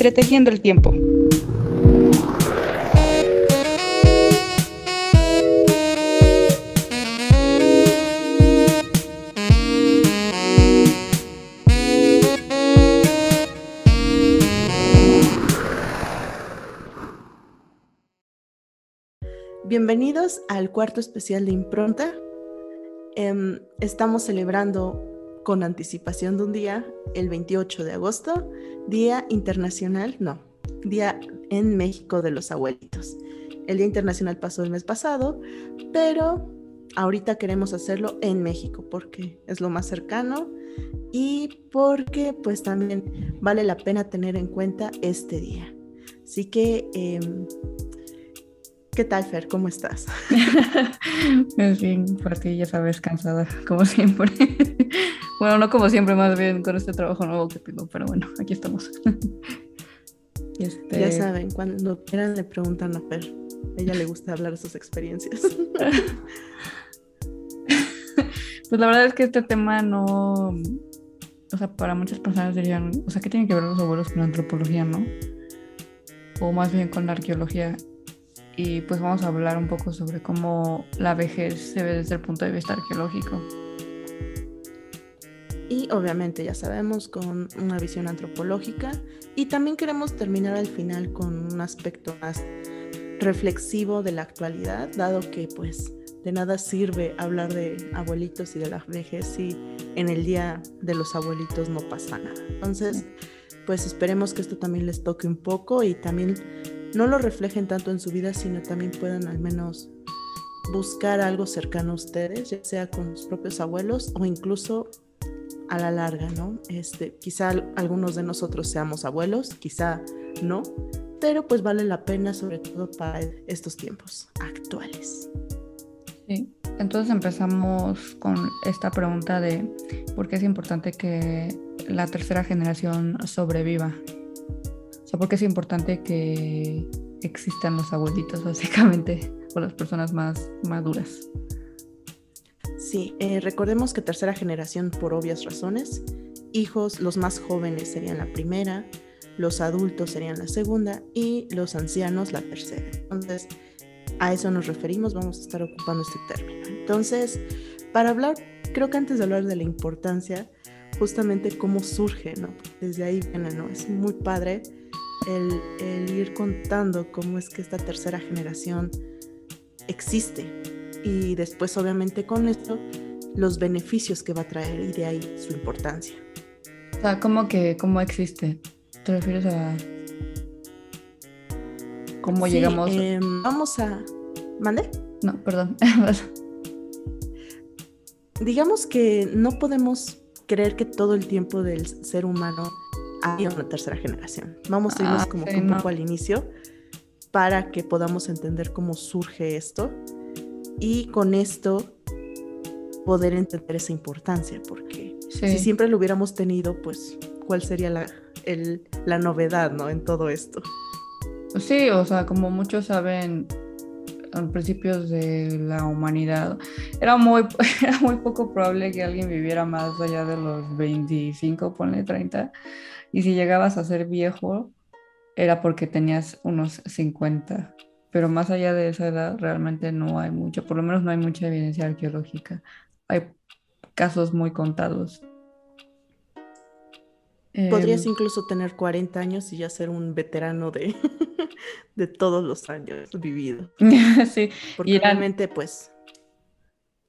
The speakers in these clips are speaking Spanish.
Entretejiendo el tiempo. Bienvenidos al cuarto especial de Impronta. Em, estamos celebrando con anticipación de un día, el 28 de agosto, Día Internacional, no, Día en México de los Abuelitos. El Día Internacional pasó el mes pasado, pero ahorita queremos hacerlo en México porque es lo más cercano y porque pues también vale la pena tener en cuenta este día. Así que em, ¿Qué tal, Fer? ¿Cómo estás? Es bien, por ti ya sabes, cansada, como siempre. bueno, no como siempre, más bien con este trabajo nuevo que tengo, pero bueno, aquí estamos. Este... Ya saben, cuando quieran le preguntan a Fer. A ella le gusta hablar de sus experiencias. pues la verdad es que este tema no. O sea, para muchas personas dirían, o sea, ¿qué tienen que ver los abuelos con la antropología, no? O más bien con la arqueología y pues vamos a hablar un poco sobre cómo la vejez se ve desde el punto de vista arqueológico. Y obviamente ya sabemos con una visión antropológica y también queremos terminar al final con un aspecto más reflexivo de la actualidad, dado que pues de nada sirve hablar de abuelitos y de la vejez si en el día de los abuelitos no pasa nada. Entonces, pues esperemos que esto también les toque un poco y también no lo reflejen tanto en su vida, sino también puedan al menos buscar algo cercano a ustedes, ya sea con sus propios abuelos o incluso a la larga, ¿no? Este, quizá algunos de nosotros seamos abuelos, quizá no, pero pues vale la pena sobre todo para estos tiempos actuales. Sí, entonces empezamos con esta pregunta de por qué es importante que la tercera generación sobreviva sea, porque es importante que existan los abuelitos, básicamente, o las personas más maduras. Sí, eh, recordemos que tercera generación por obvias razones. Hijos, los más jóvenes serían la primera, los adultos serían la segunda y los ancianos la tercera. Entonces, a eso nos referimos, vamos a estar ocupando este término. Entonces, para hablar, creo que antes de hablar de la importancia, justamente cómo surge, ¿no? Desde ahí viene, ¿no? Es muy padre el, ir contando cómo es que esta tercera generación existe y después obviamente con esto los beneficios que va a traer y de ahí su importancia. O sea, ¿cómo que cómo existe? ¿Te refieres a cómo llegamos? Em, vamos a... ¿Mande? No, perdón. Digamos que no podemos creer que todo el tiempo del ser humano hay una tercera generación. Vamos a irnos ah, como un poco al inicio para que podamos entender cómo surge esto y con esto poder entender esa importancia, porque si siempre lo hubiéramos tenido, pues, ¿cuál sería la, la novedad, ¿no? En todo esto. Sí, o sea, como muchos saben, a principios de la humanidad, era muy, era muy poco probable que alguien viviera más allá de los 25, ponle 30. Y si llegabas a ser viejo, era porque tenías unos 50. Pero más allá de esa edad, realmente no hay mucho, por lo menos no hay mucha evidencia arqueológica. Hay casos muy contados. Podrías em, incluso tener 40 años y ya ser un veterano de, de todos los años vividos. sí. Porque realmente, pues.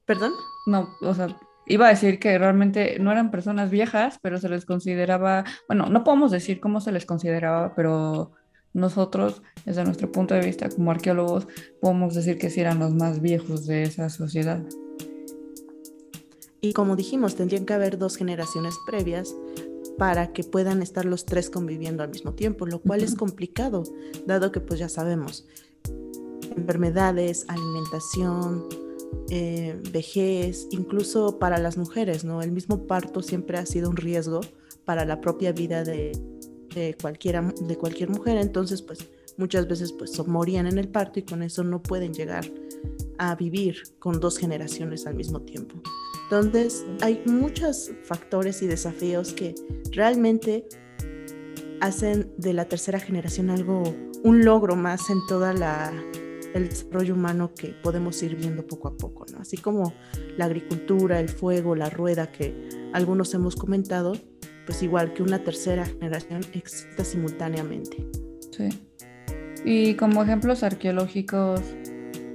¿Perdón? No, o sea, iba a decir que realmente no eran personas viejas, pero se les consideraba, bueno, no podemos decir cómo se les consideraba, pero nosotros, desde nuestro punto de vista como arqueólogos, podemos decir que sí eran los más viejos de esa sociedad. Y como dijimos, tendrían que haber dos generaciones previas para que puedan estar los tres conviviendo al mismo tiempo, lo cual es complicado, dado que pues ya sabemos, enfermedades, alimentación, eh, vejez, incluso para las mujeres, ¿no? El mismo parto siempre ha sido un riesgo para la propia vida de, cualquiera, de cualquier mujer, entonces pues muchas veces pues morían en el parto y con eso no pueden llegar a vivir con dos generaciones al mismo tiempo. Entonces hay muchos factores y desafíos que realmente hacen de la tercera generación algo, un logro más en toda la el desarrollo humano que podemos ir viendo poco a poco, ¿no? Así como la agricultura, el fuego, la rueda que algunos hemos comentado, pues igual que una tercera generación exista simultáneamente. Sí. Y como ejemplos arqueológicos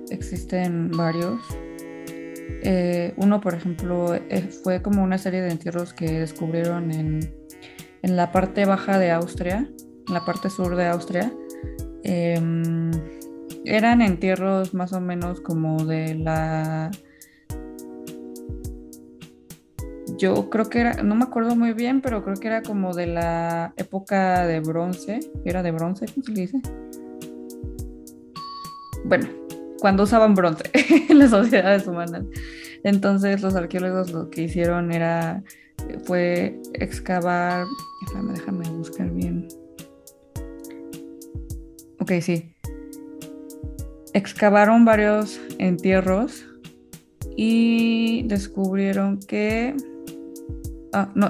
existen varios. Eh, uno, por ejemplo, eh, fue como una serie de entierros que descubrieron en, en, la parte baja de Austria, en la parte sur de Austria. Em, eran entierros más o menos como de la... Yo creo que era, no me acuerdo muy bien, pero creo que era como de la época de bronce. Era de bronce, ¿cómo se le dice? Bueno, cuando usaban bronce en las sociedades humanas. Entonces los arqueólogos lo que hicieron era, fue excavar, déjame, déjame buscar bien. Ok, sí excavaron varios entierros y descubrieron que... Ah, no,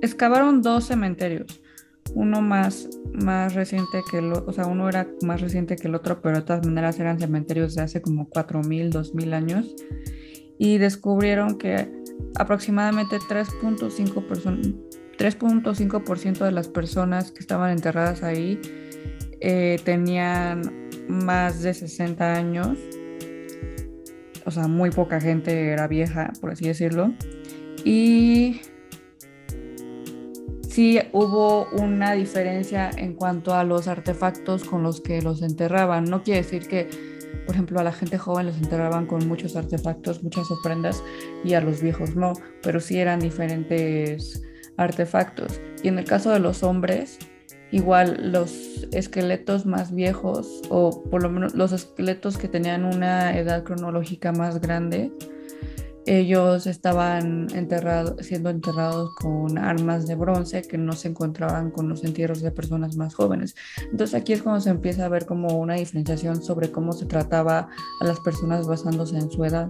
excavaron dos cementerios. Uno más, más reciente que el otro, o sea, uno era más reciente que el otro, pero de todas maneras eran cementerios de hace como 4.000, 2.000 años. Y descubrieron que aproximadamente 3.5% de las personas que estaban enterradas ahí eh, tenían más de 60 años, o sea, muy poca gente era vieja, por así decirlo, y sí hubo una diferencia en cuanto a los artefactos con los que los enterraban. No quiere decir que, por ejemplo, a la gente joven los enterraban con muchos artefactos, muchas ofrendas, y a los viejos no, pero sí eran diferentes artefactos. Y en el caso de los hombres, igual los esqueletos más viejos o por lo menos los esqueletos que tenían una edad cronológica más grande, ellos estaban enterrados, siendo enterrados con armas de bronce que no se encontraban con los entierros de personas más jóvenes. Entonces aquí es cuando se empieza a ver como una diferenciación sobre cómo se trataba a las personas basándose en su edad.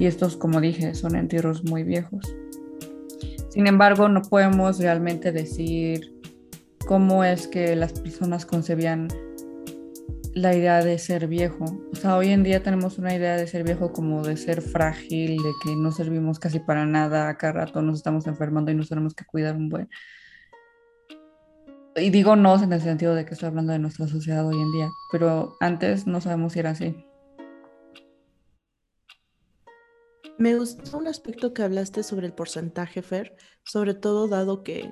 Y estos, como dije, son entierros muy viejos. Sin embargo, no podemos realmente decir cómo es que las personas concebían la idea de ser viejo. O sea, hoy en día tenemos una idea de ser viejo como de ser frágil, de que no servimos casi para nada, cada rato nos estamos enfermando y nos tenemos que cuidar un buen. Y digo no en el sentido de que estoy hablando de nuestra sociedad hoy en día, pero antes no sabemos si era así. Me gustó un aspecto que hablaste sobre el porcentaje, Fer, sobre todo dado que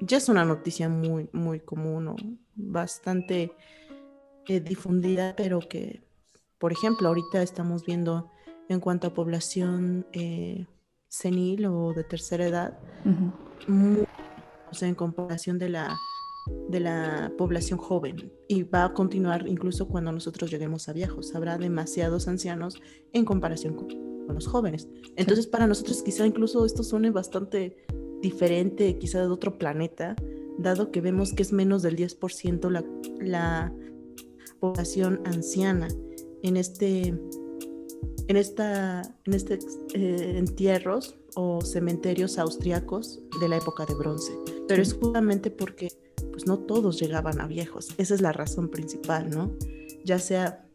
ya es una noticia muy, muy común o bastante eh, difundida, pero que, por ejemplo, ahorita estamos viendo en cuanto a población eh, senil o de tercera edad, o sea, en comparación de la, de la población joven. Y va a continuar incluso cuando nosotros lleguemos a viejos. Habrá demasiados ancianos en comparación con, los jóvenes. Entonces, para nosotros quizá incluso esto suene bastante diferente, quizá de otro planeta, dado que vemos que es menos del 10% la, la población anciana en este en esta en este eh, entierros o cementerios austriacos de la época de bronce. Pero es justamente porque pues no todos llegaban a viejos. Esa es la razón principal no ya sea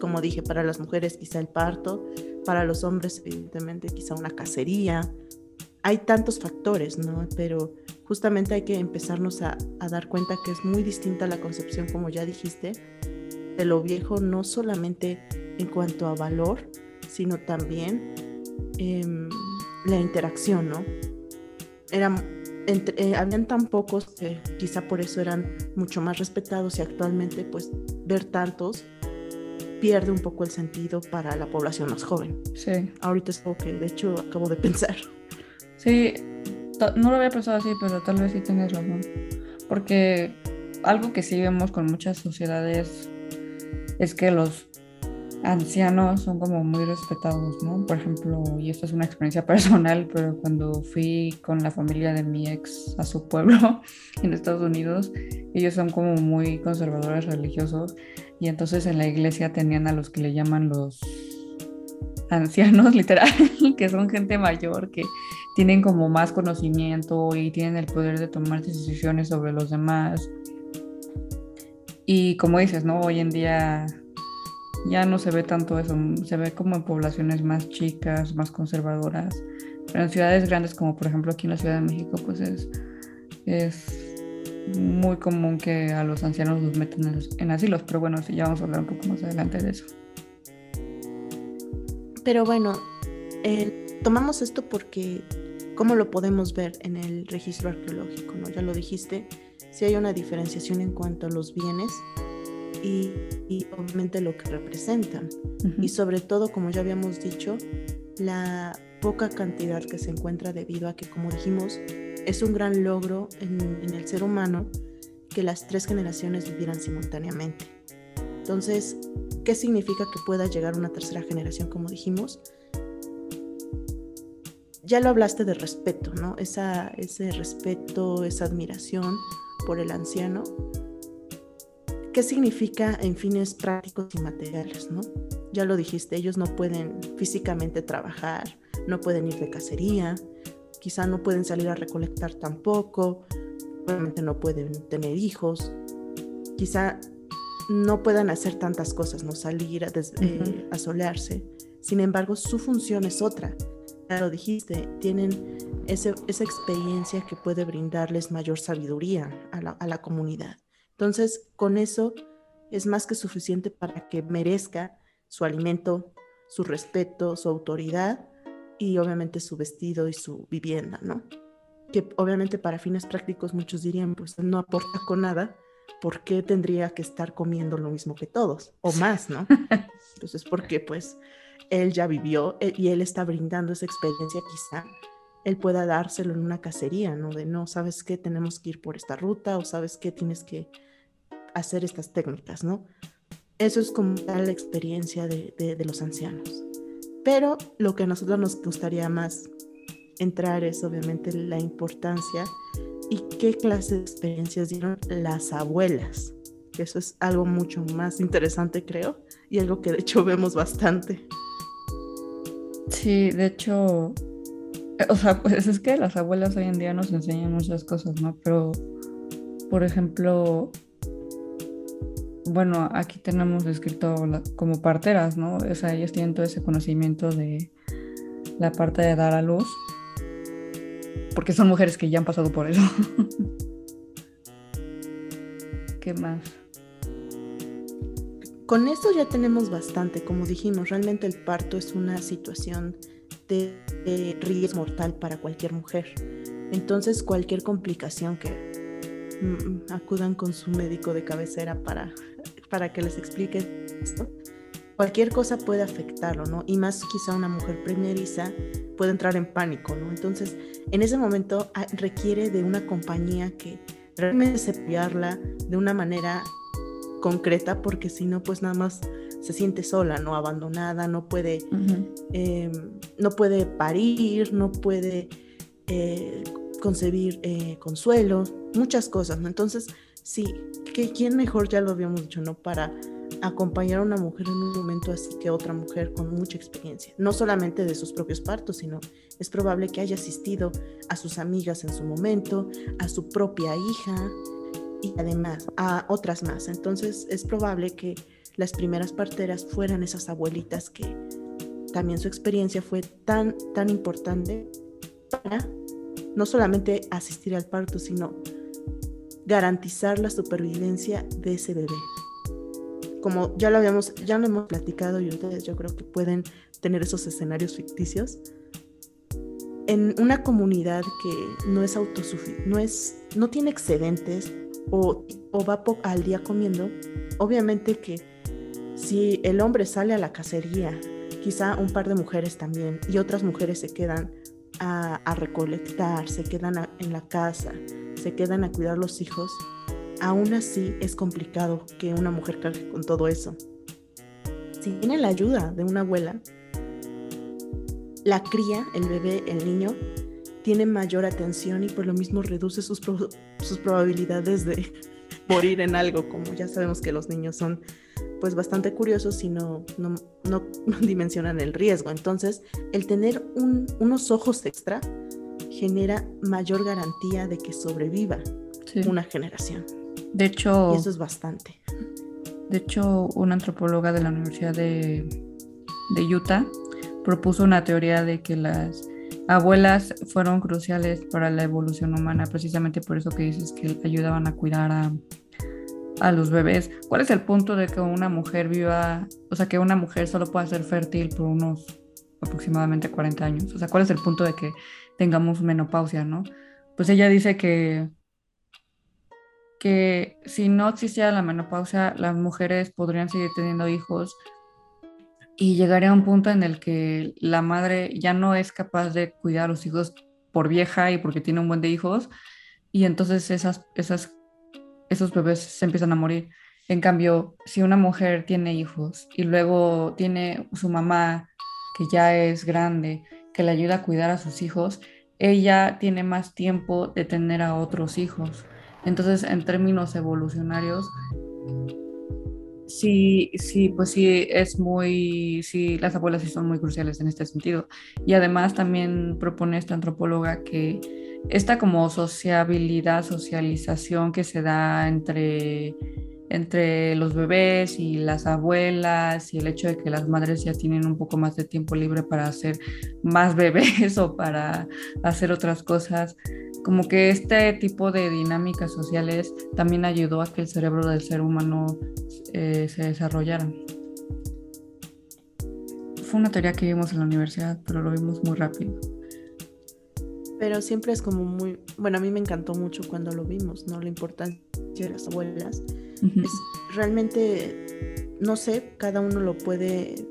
como dije para las mujeres quizá el parto para los hombres evidentemente quizá una cacería hay tantos factores, ¿no? Pero justamente hay que empezarnos a, dar cuenta que es muy distinta la concepción, como ya dijiste, de lo viejo, no solamente en cuanto a valor, sino también em, la interacción, ¿no? Eran, eh, habían tan pocos que quizá por eso eran mucho más respetados y actualmente pues ver tantos pierde un poco el sentido para la población más joven. Sí. Ahorita es algo que de hecho acabo de pensar. Sí, no lo había pensado así, pero tal vez sí tienes razón. Porque algo que sí vemos con muchas sociedades es que los ancianos son como muy respetados, ¿no? Por ejemplo, y esto es una experiencia personal, pero cuando fui con la familia de mi ex a su pueblo en Estados Unidos, ellos son como muy conservadores religiosos y entonces en la iglesia tenían a los que le llaman los ancianos, literal, que son gente mayor que tienen como más conocimiento y tienen el poder de tomar decisiones sobre los demás. Y como dices, ¿no? Hoy en día ya no se ve tanto eso, se ve como en poblaciones más chicas, más conservadoras. Pero en ciudades grandes como por ejemplo aquí en la Ciudad de México, pues es, es muy común que a los ancianos los metan en, asilos. Pero bueno, sí, ya vamos a hablar un poco más adelante de eso. Pero bueno, eh, tomamos esto porque, ¿cómo lo podemos ver en el registro arqueológico? ¿no? Ya lo dijiste, si hay una diferenciación en cuanto a los bienes y, obviamente lo que representan. Y sobre todo, como ya habíamos dicho, la poca cantidad que se encuentra debido a que, como dijimos, es un gran logro en, en el ser humano que las tres generaciones vivieran simultáneamente. Entonces, ¿qué significa que pueda llegar una tercera generación, como dijimos? Ya lo hablaste de respeto, ¿no? Esa, ese respeto, esa admiración por el anciano. ¿Qué significa en fines prácticos y materiales, no? Ya lo dijiste, ellos no pueden físicamente trabajar, no pueden ir de cacería, quizá no pueden salir a recolectar tampoco, obviamente no pueden tener hijos, quizá no puedan hacer tantas cosas, no salir a, eh, solearse. Sin embargo, su función es otra. Lo dijiste, tienen esa experiencia que puede brindarles mayor sabiduría a la, a la comunidad. Entonces, con eso es más que suficiente para que merezca su alimento, su respeto, su autoridad y obviamente su vestido y su vivienda, ¿no? Que obviamente para fines prácticos muchos dirían, pues no aporta con nada, ¿por qué tendría que estar comiendo lo mismo que todos? O más, ¿no? Entonces, porque pues él ya vivió eh, y él está brindando esa experiencia quizá él pueda dárselo en una cacería, ¿no? De no, sabes qué, tenemos que ir por esta ruta o sabes qué, tienes que hacer estas técnicas, ¿no? Eso es como tal la experiencia de, de los ancianos. Pero lo que a nosotros nos gustaría más entrar es obviamente la importancia y qué clase de experiencias dieron las abuelas. Eso es algo mucho más interesante, creo, y algo que de hecho vemos bastante. Sí, de hecho, o sea, pues es que las abuelas hoy en día nos enseñan muchas cosas, ¿no? Pero, por ejemplo, bueno, aquí tenemos escrito como parteras, ¿no? O sea, ellas tienen todo ese conocimiento de la parte de dar a luz, porque son mujeres que ya han pasado por eso. ¿Qué más? Con esto ya tenemos bastante, como dijimos, realmente el parto es una situación de, riesgo mortal para cualquier mujer. Entonces, cualquier complicación que mm, acudan con su médico de cabecera para para que les explique esto, cualquier cosa puede afectarlo, ¿no? Y más quizá una mujer primeriza puede entrar en pánico, ¿no? Entonces, en ese momento ah, requiere de una compañía que realmente cepillarla de una manera concreta, porque si no, pues nada más se siente sola, ¿no? Abandonada, no puede, em, no puede parir, no puede eh, concebir eh, consuelo, muchas cosas, ¿no? Entonces, sí, que quién mejor, ya lo habíamos dicho, ¿no? Para acompañar a una mujer en un momento así que otra mujer con mucha experiencia, no solamente de sus propios partos, sino es probable que haya asistido a sus amigas en su momento, a su propia hija y además a otras más. Entonces es probable que las primeras parteras fueran esas abuelitas que también su experiencia fue tan, tan importante para no solamente asistir al parto, sino garantizar la supervivencia de ese bebé. Como ya lo habíamos, ya lo hemos platicado y ustedes yo creo que pueden tener esos escenarios ficticios. En una comunidad que no es autosuficiente, no es, no tiene excedentes o, o va al día comiendo, obviamente que si el hombre sale a la cacería, quizá un par de mujeres también, y otras mujeres se quedan a, recolectar, se quedan en la casa, se quedan a cuidar los hijos, aún así es complicado que una mujer cargue con todo eso. Si tiene la ayuda de una abuela, la cría, el bebé, el niño, tiene mayor atención y por lo mismo reduce sus, sus probabilidades de morir en algo, como ya sabemos que los niños son pues bastante curiosos y no, no, dimensionan el riesgo. Entonces, el tener unos ojos extra genera mayor garantía de que sobreviva una generación. De hecho, y eso es bastante. De hecho, una antropóloga de la Universidad de, de Utah propuso una teoría de que las abuelas fueron cruciales para la evolución humana, precisamente por eso que dices que ayudaban a cuidar a, los bebés. ¿Cuál es el punto de que una mujer viva, o sea, que una mujer solo pueda ser fértil por unos aproximadamente 40 años? O sea, ¿cuál es el punto de que tengamos menopausia, no? Pues ella dice que que si no existiera la menopausia, las mujeres podrían seguir teniendo hijos y llegaría a un punto en el que la madre ya no es capaz de cuidar a los hijos por vieja y porque tiene un buen de hijos y entonces esas, esas, esos bebés se empiezan a morir. En cambio, si una mujer tiene hijos y luego tiene su mamá que ya es grande, que le ayuda a cuidar a sus hijos, ella tiene más tiempo de tener a otros hijos. Entonces, en términos evolucionarios, sí, sí, pues sí, es muy, sí, las abuelas sí son muy cruciales en este sentido. Y además también propone esta antropóloga que esta como sociabilidad, socialización que se da entre, entre los bebés y las abuelas y el hecho de que las madres ya tienen un poco más de tiempo libre para hacer más bebés o para hacer otras cosas, como que este tipo de dinámicas sociales también ayudó a que el cerebro del ser humano eh, se desarrollara. Fue una teoría que vimos en la universidad, pero lo vimos muy rápido. Pero siempre es como muy, bueno, a mí me encantó mucho cuando lo vimos, ¿no? La importancia de las abuelas. Es realmente, no sé, cada uno lo puede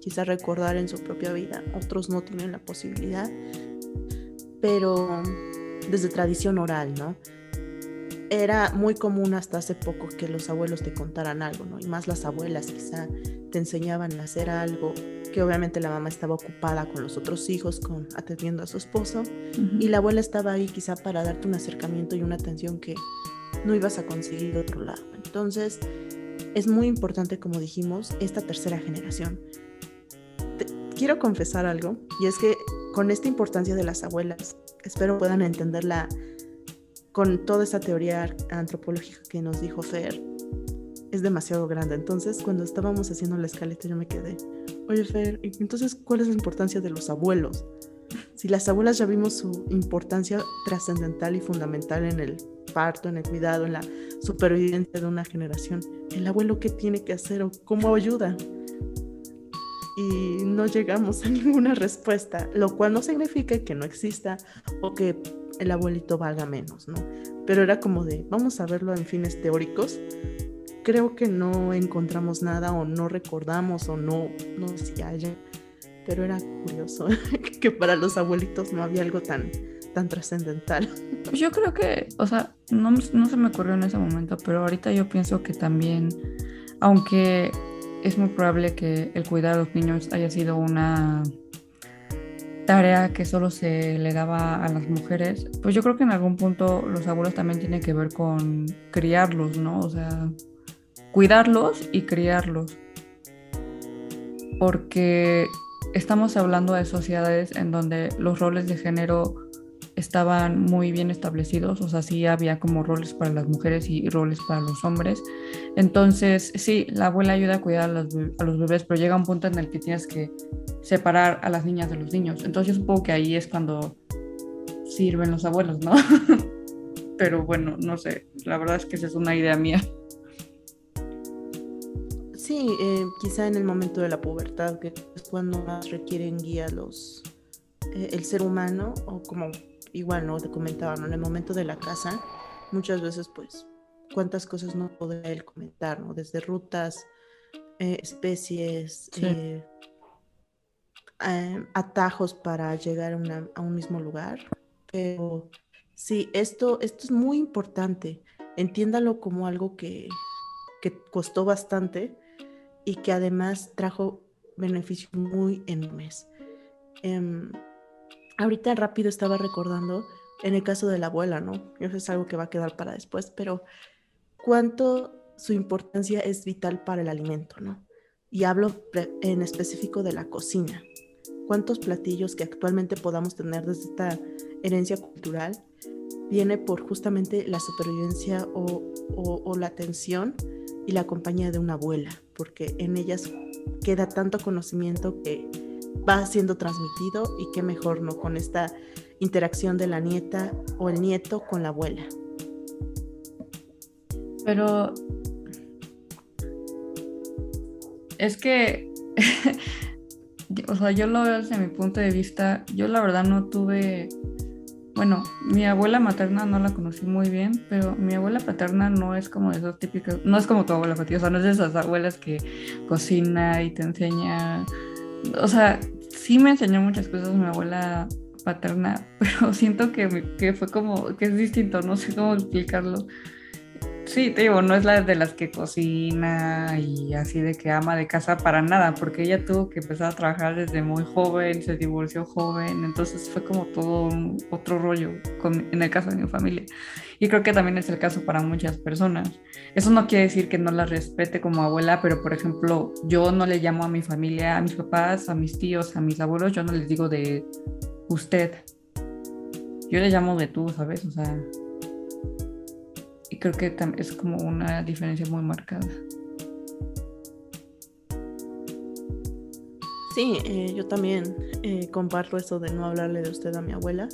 quizás recordar en su propia vida, otros no tienen la posibilidad, pero desde tradición oral, ¿no? Era muy común hasta hace poco que los abuelos te contaran algo, ¿no? Y más las abuelas quizá te enseñaban a hacer algo que obviamente la mamá estaba ocupada con los otros hijos, con atendiendo a su esposo, y la abuela estaba ahí quizá para darte un acercamiento y una atención que no ibas a conseguir de otro lado. Entonces, es muy importante, como dijimos, esta tercera generación. quiero confesar algo, y es que con esta importancia de las abuelas, espero puedan entenderla con toda esa teoría antropológica que nos dijo Fer, es demasiado grande. Entonces, cuando estábamos haciendo la escaleta, yo me quedé, oye Fer, entonces, ¿cuál es la importancia de los abuelos? Si las abuelas ya vimos su importancia trascendental y fundamental en el parto, en el cuidado, en la supervivencia de una generación, ¿el abuelo qué tiene que hacer o cómo ayuda? y no llegamos a ninguna respuesta, lo cual no significa que no exista o que el abuelito valga menos, ¿no? Pero era como de, vamos a verlo en fines teóricos. Creo que no encontramos nada o no recordamos o no, no sé si haya, pero era curioso que para los abuelitos no había algo tan, tan trascendental. Yo creo que, o sea, no, no se me ocurrió en ese momento, pero ahorita yo pienso que también, aunque es muy probable que el cuidar a los niños haya sido una tarea que solo se le daba a las mujeres, pues yo creo que en algún punto los abuelos también tienen que ver con criarlos, ¿no? O sea, cuidarlos y criarlos. Porque estamos hablando de sociedades en donde los roles de género estaban muy bien establecidos, o sea, sí había como roles para las mujeres y roles para los hombres. Entonces, sí, la abuela ayuda a cuidar a los, bebés, pero llega un punto en el que tienes que separar a las niñas de los niños. Entonces, yo supongo que ahí es cuando sirven los abuelos, ¿no? pero bueno, no sé, la verdad es que esa es una idea mía. Sí, eh, quizá en el momento de la pubertad, que es cuando más requieren guía los, eh, el ser humano, o como igual, ¿no? Te comentaba, En el momento de la casa, muchas veces, pues, cuántas cosas no podría él comentar, ¿no? Desde rutas, eh, especies, eh, eh, atajos para llegar a, un mismo lugar. Pero sí, esto, esto es muy importante. Entiéndalo como algo que, que costó bastante y que además trajo beneficios muy enormes. Em, ahorita rápido estaba recordando en el caso de la abuela, ¿no? Eso es algo que va a quedar para después, pero cuánto su importancia es vital para el alimento, ¿no? Y hablo en específico de la cocina. cuántos platillos que actualmente podamos tener desde esta herencia cultural viene por justamente la supervivencia o, o la atención y la compañía de una abuela, porque en ellas queda tanto conocimiento que va siendo transmitido y qué mejor, ¿no? Con esta interacción de la nieta o el nieto con la abuela. Pero es que, o sea, yo lo veo desde mi punto de vista, yo la verdad no tuve, bueno, mi abuela materna no la conocí muy bien, pero mi abuela paterna no es como de esos típicos, no es como tu abuela o sea, no es de esas abuelas que cocina y te enseña, o sea, sí me enseñó muchas cosas mi abuela paterna, pero siento que, que fue como, que es distinto, no sé cómo explicarlo. Sí, te digo, no es la de las que cocina y así de que ama de casa para nada, porque ella tuvo que empezar a trabajar desde muy joven, se divorció joven, entonces fue como todo otro rollo en el caso de mi familia. Y creo que también es el caso para muchas personas. Eso no quiere decir que no la respete como abuela, pero por ejemplo, yo no le llamo a mi familia, a mis papás, a mis tíos, a mis abuelos, yo no les digo de usted. Yo le llamo de tú, ¿sabes? O sea, creo que es como una diferencia muy marcada. Sí, eh, yo también eh, comparto eso de no hablarle de usted a mi abuela.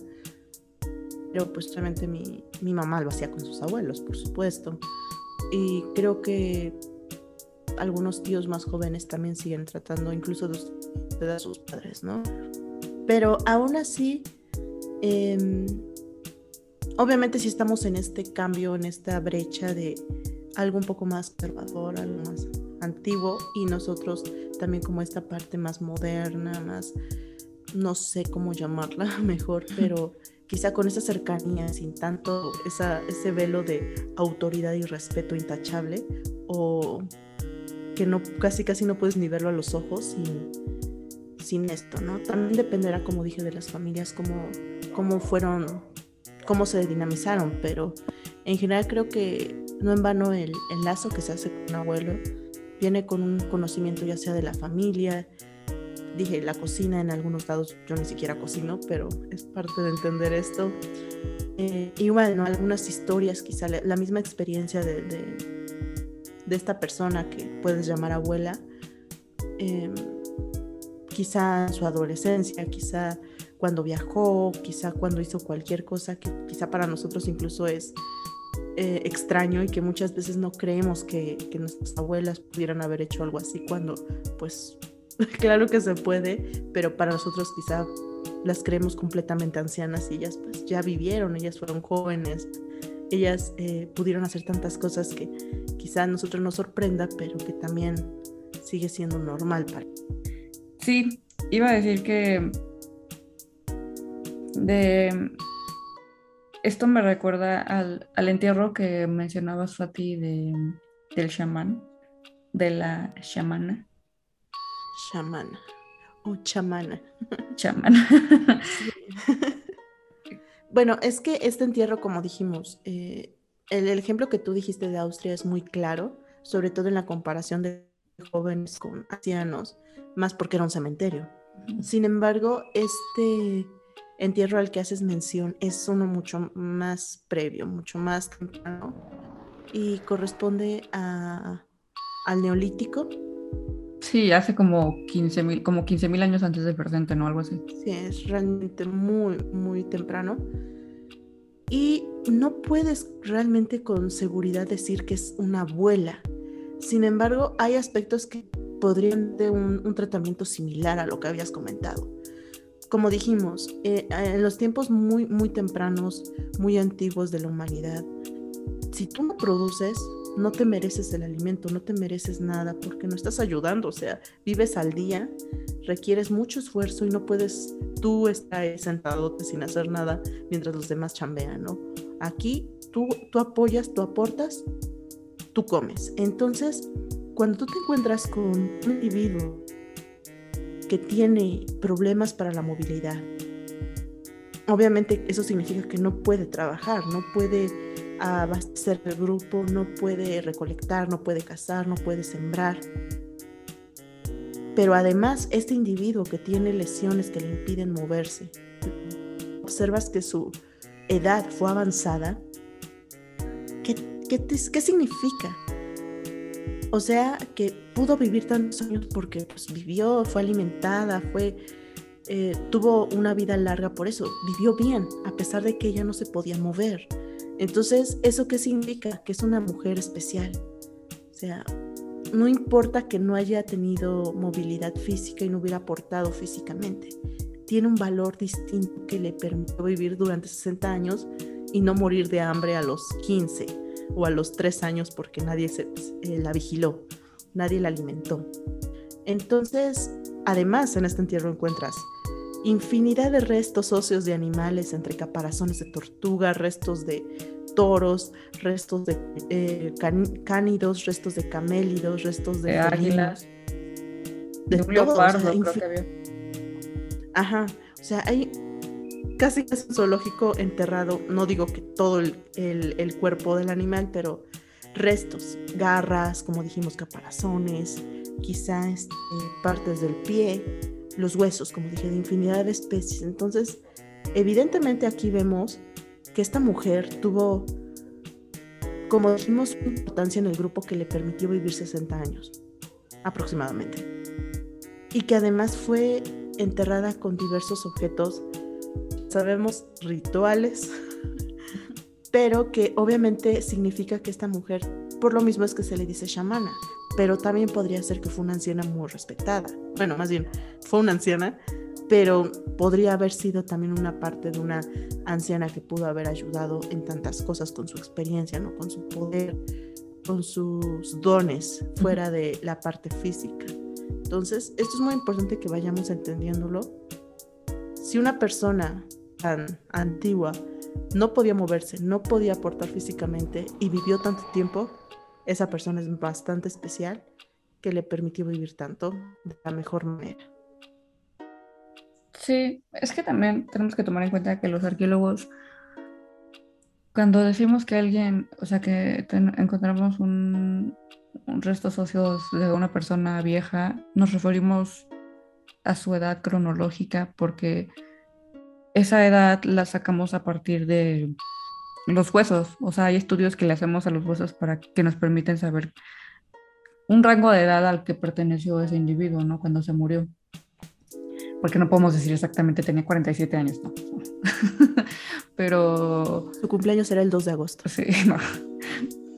Pero pues realmente mi, mi mamá lo hacía con sus abuelos, por supuesto. Y creo que algunos tíos más jóvenes también siguen tratando incluso de usted a sus padres, ¿no? Pero aún así, eh, obviamente si estamos en este cambio, en esta brecha de algo un poco más conservador, algo más antiguo y nosotros también como esta parte más moderna, más, no sé cómo llamarla mejor, pero quizá con esa cercanía, sin tanto ese velo de autoridad y respeto intachable o que no, casi casi no puedes ni verlo a los ojos sin, sin esto, ¿no? También dependerá, como dije, de las familias, cómo, cómo fueron cómo se dinamizaron, pero en general creo que no en vano el, lazo que se hace con un abuelo viene con un conocimiento ya sea de la familia, dije la cocina en algunos lados yo ni siquiera cocino, pero es parte de entender esto. Eh, y bueno, algunas historias, quizá la, misma experiencia de, de, esta persona que puedes llamar abuela, em, quizá su adolescencia, quizá cuando viajó, quizá cuando hizo cualquier cosa que quizá para nosotros incluso es eh, extraño y que muchas veces no creemos que, nuestras abuelas pudieran haber hecho algo así cuando pues claro que se puede, pero para nosotros quizá las creemos completamente ancianas y ellas pues ya vivieron, ellas fueron jóvenes, ellas eh, pudieron hacer tantas cosas que quizá a nosotros nos sorprenda, pero que también sigue siendo normal para. Sí, iba a decir que de esto me recuerda al, entierro que mencionabas Fati de, del chamán, de la chamana. Chamana o chamana. Chamana. bueno, es que este entierro, como dijimos, eh, el, el, ejemplo que tú dijiste de Austria es muy claro, sobre todo en la comparación de jóvenes con ancianos, más porque era un cementerio. Sin embargo, este entierro al que haces mención es uno mucho más previo, mucho más temprano y corresponde a, al neolítico. Sí, hace como 15 mil como 15 años antes del presente, ¿no? Algo así. Sí, es realmente muy, muy temprano. Y no puedes realmente con seguridad decir que es una abuela. Sin embargo, hay aspectos que podrían de un tratamiento similar a lo que habías comentado como dijimos, eh, en los tiempos muy, muy tempranos, muy antiguos de la humanidad, si tú no produces, no te mereces el alimento, no te mereces nada porque no estás ayudando, o sea, vives al día, requieres mucho esfuerzo y no puedes tú estar sentado sin hacer nada mientras los demás chambean, ¿no? Aquí tú, tú apoyas, tú aportas, tú comes. Entonces, cuando tú te encuentras con un individuo que tiene problemas para la movilidad. Obviamente eso significa que no puede trabajar, no puede abastecer el grupo, no puede recolectar, no puede cazar, no puede sembrar. Pero además, este individuo que tiene lesiones que le impiden moverse, observas que su edad fue avanzada, ¿qué, qué, significa? O sea, que pudo vivir tantos años porque pues, vivió, fue alimentada, fue, eh, tuvo una vida larga por eso, vivió bien, a pesar de que ella no se podía mover. Entonces, ¿eso qué significa? Que es una mujer especial. O sea, no importa que no haya tenido movilidad física y no hubiera aportado físicamente, tiene un valor distinto que le permitió vivir durante 60 años y no morir de hambre a los 15 o a los 3 años porque nadie se, eh, la vigiló, nadie la alimentó. Entonces, además en este entierro encuentras infinidad de restos óseos de animales entre caparazones de tortuga, restos de toros, restos de eh, cánidos, restos de camélidos, restos de, águilas, de, de Ajá, o sea, hay casi es un zoológico enterrado, no digo que todo el, cuerpo del animal, pero restos, garras, como dijimos, caparazones, quizás este, partes del pie, los huesos, como dije, de infinidad de especies. Entonces, evidentemente aquí vemos que esta mujer tuvo, como dijimos, importancia en el grupo que le permitió vivir 60 años, aproximadamente. Y que además fue enterrada con diversos objetos, sabemos, rituales, pero que obviamente significa que esta mujer, por lo mismo es que se le dice chamana, pero también podría ser que fue una anciana muy respetada. Bueno, más bien, fue una anciana pero podría haber sido también una parte de una anciana que pudo haber ayudado en tantas cosas con su experiencia, ¿no? Con su poder, con sus dones fuera de la parte física. Entonces, esto es muy importante que vayamos entendiéndolo. Si una persona tan antigua no podía moverse, no podía aportar físicamente y vivió tanto tiempo, esa persona es bastante especial que le permitió vivir tanto de la mejor manera. Sí, es que también tenemos que tomar en cuenta que los arqueólogos, cuando decimos que alguien, o sea, que encontramos un, restos óseos de una persona vieja, nos referimos a su edad cronológica porque esa edad la sacamos a partir de los huesos. O sea, hay estudios que le hacemos a los huesos para que nos permiten saber un rango de edad al que perteneció ese individuo, ¿no? Cuando se murió porque no podemos decir exactamente, tenía 47 años, no. Pero... Su cumpleaños era el 2 de agosto. Sí, no.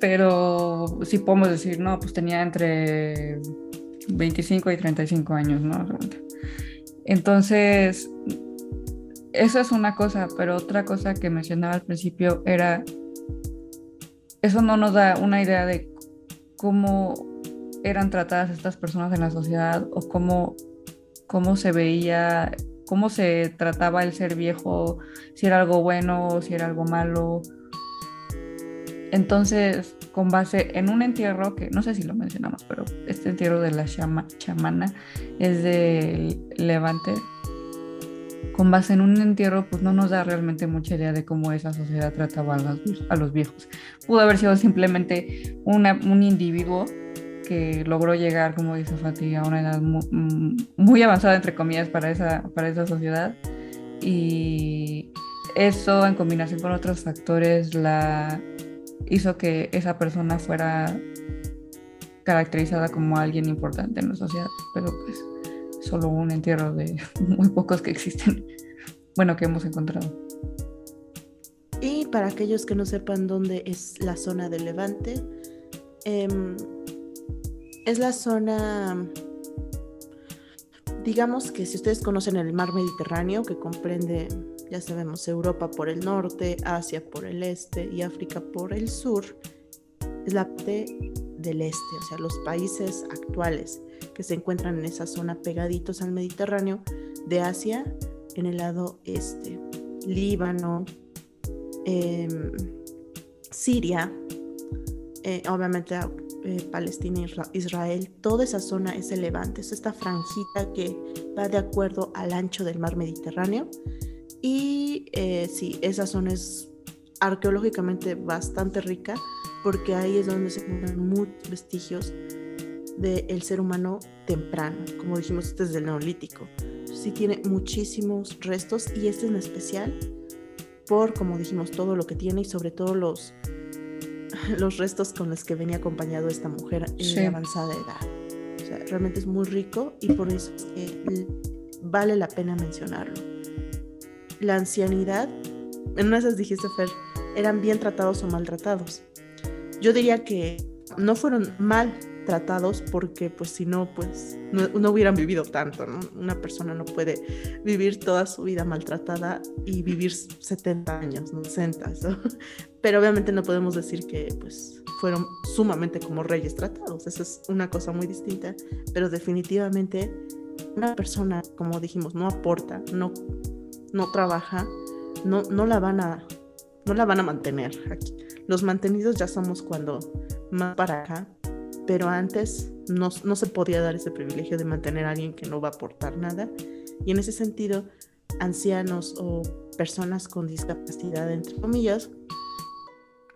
Pero sí podemos decir, no, pues tenía entre 25 y 35 años, ¿no? Entonces, eso es una cosa, pero otra cosa que mencionaba al principio era, eso no nos da una idea de cómo eran tratadas estas personas en la sociedad o cómo cómo se veía, cómo se trataba el ser viejo, si era algo bueno, si era algo malo. Entonces, con base en un entierro, que no sé si lo mencionamos, pero este entierro de la chamana es del Levante, con base en un entierro, pues no nos da realmente mucha idea de cómo esa sociedad trataba a los, viejos. Pudo haber sido simplemente un individuo que logró llegar, como dice Fati, a una edad mm, muy, avanzada, entre comillas, para esa, para esa sociedad. Y eso, en combinación con otros factores, la hizo que esa persona fuera caracterizada como alguien importante en la sociedad, pero pues solo un entierro de muy pocos que existen, bueno, que hemos encontrado. Y para aquellos que no sepan dónde es la zona del Levante, eh, es la zona, digamos que si ustedes conocen el mar Mediterráneo, que comprende, ya sabemos, Europa por el norte, Asia por el este y África por el sur, es la parte del este, o sea, los países actuales que se encuentran en esa zona pegaditos al Mediterráneo, de Asia en el lado este, Líbano, em, Siria, eh, obviamente eh, Palestina, Israel, toda esa zona es el Levante, es esta franjita que va de acuerdo al ancho del mar Mediterráneo. Y eh, sí, esa zona es arqueológicamente bastante rica porque ahí es donde se encuentran muchos vestigios del ser humano temprano, como dijimos, este es del neolítico. Sí tiene muchísimos restos y este en especial por, como dijimos, todo lo que tiene y sobre todo los, los restos con los que venía acompañado esta mujer en avanzada edad. O sea, realmente es muy rico y por eso vale la pena mencionarlo. La ancianidad, en una de esas dijiste, Fer, eran bien tratados o maltratados. Yo diría que no fueron mal tratados porque pues si no pues no, hubieran vivido tanto, ¿no? Una persona no puede vivir toda su vida maltratada y vivir 70 años, ¿no? 60, pero obviamente no podemos decir que pues fueron sumamente como reyes tratados, esa es una cosa muy distinta, pero definitivamente una persona, como dijimos, no aporta, no, no trabaja, no, no la van a no la van a mantener aquí. Los mantenidos ya somos cuando más para acá pero antes no, se podía dar ese privilegio de mantener a alguien que no va a aportar nada. Y en ese sentido, ancianos o personas con discapacidad, entre comillas,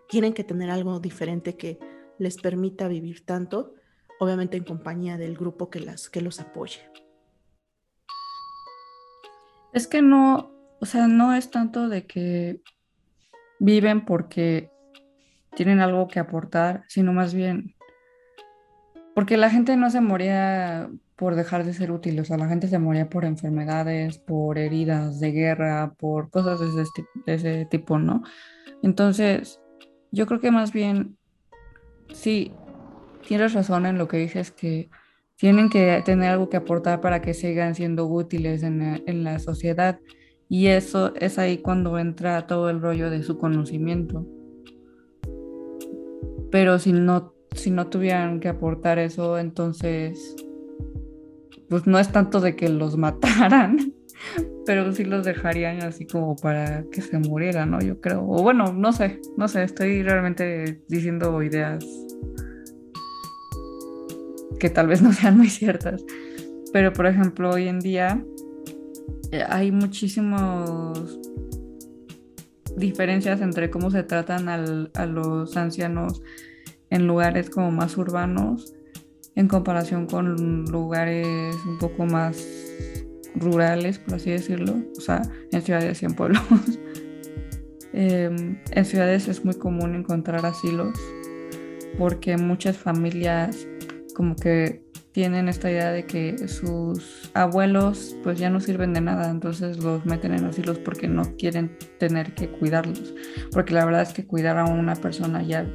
tienen que tener algo diferente que les permita vivir tanto, obviamente en compañía del grupo que, las, que los apoye. Es que no, o sea, no es tanto de que viven porque tienen algo que aportar, sino más bien porque la gente no se moría por dejar de ser útil, o sea, la gente se moría por enfermedades, por heridas de guerra, por cosas de ese, tipo, ¿no? Entonces, yo creo que más bien, sí, tienes razón en lo que dices, que tienen que tener algo que aportar para que sigan siendo útiles en, en la sociedad. Y eso es ahí cuando entra todo el rollo de su conocimiento. Pero si no si no tuvieran que aportar eso, entonces, pues no es tanto de que los mataran, pero sí los dejarían así como para que se murieran, ¿no? Yo creo. O bueno, no sé, no sé, estoy realmente diciendo ideas que tal vez no sean muy ciertas. Pero por ejemplo, hoy en día eh, hay muchísimas diferencias entre cómo se tratan a los ancianos en lugares como más urbanos en comparación con lugares un poco más rurales, por así decirlo, o sea, en ciudades y en pueblos. Em, en ciudades es muy común encontrar asilos porque muchas familias como que tienen esta idea de que sus abuelos pues ya no sirven de nada, entonces los meten en asilos porque no quieren tener que cuidarlos, porque la verdad es que cuidar a una persona ya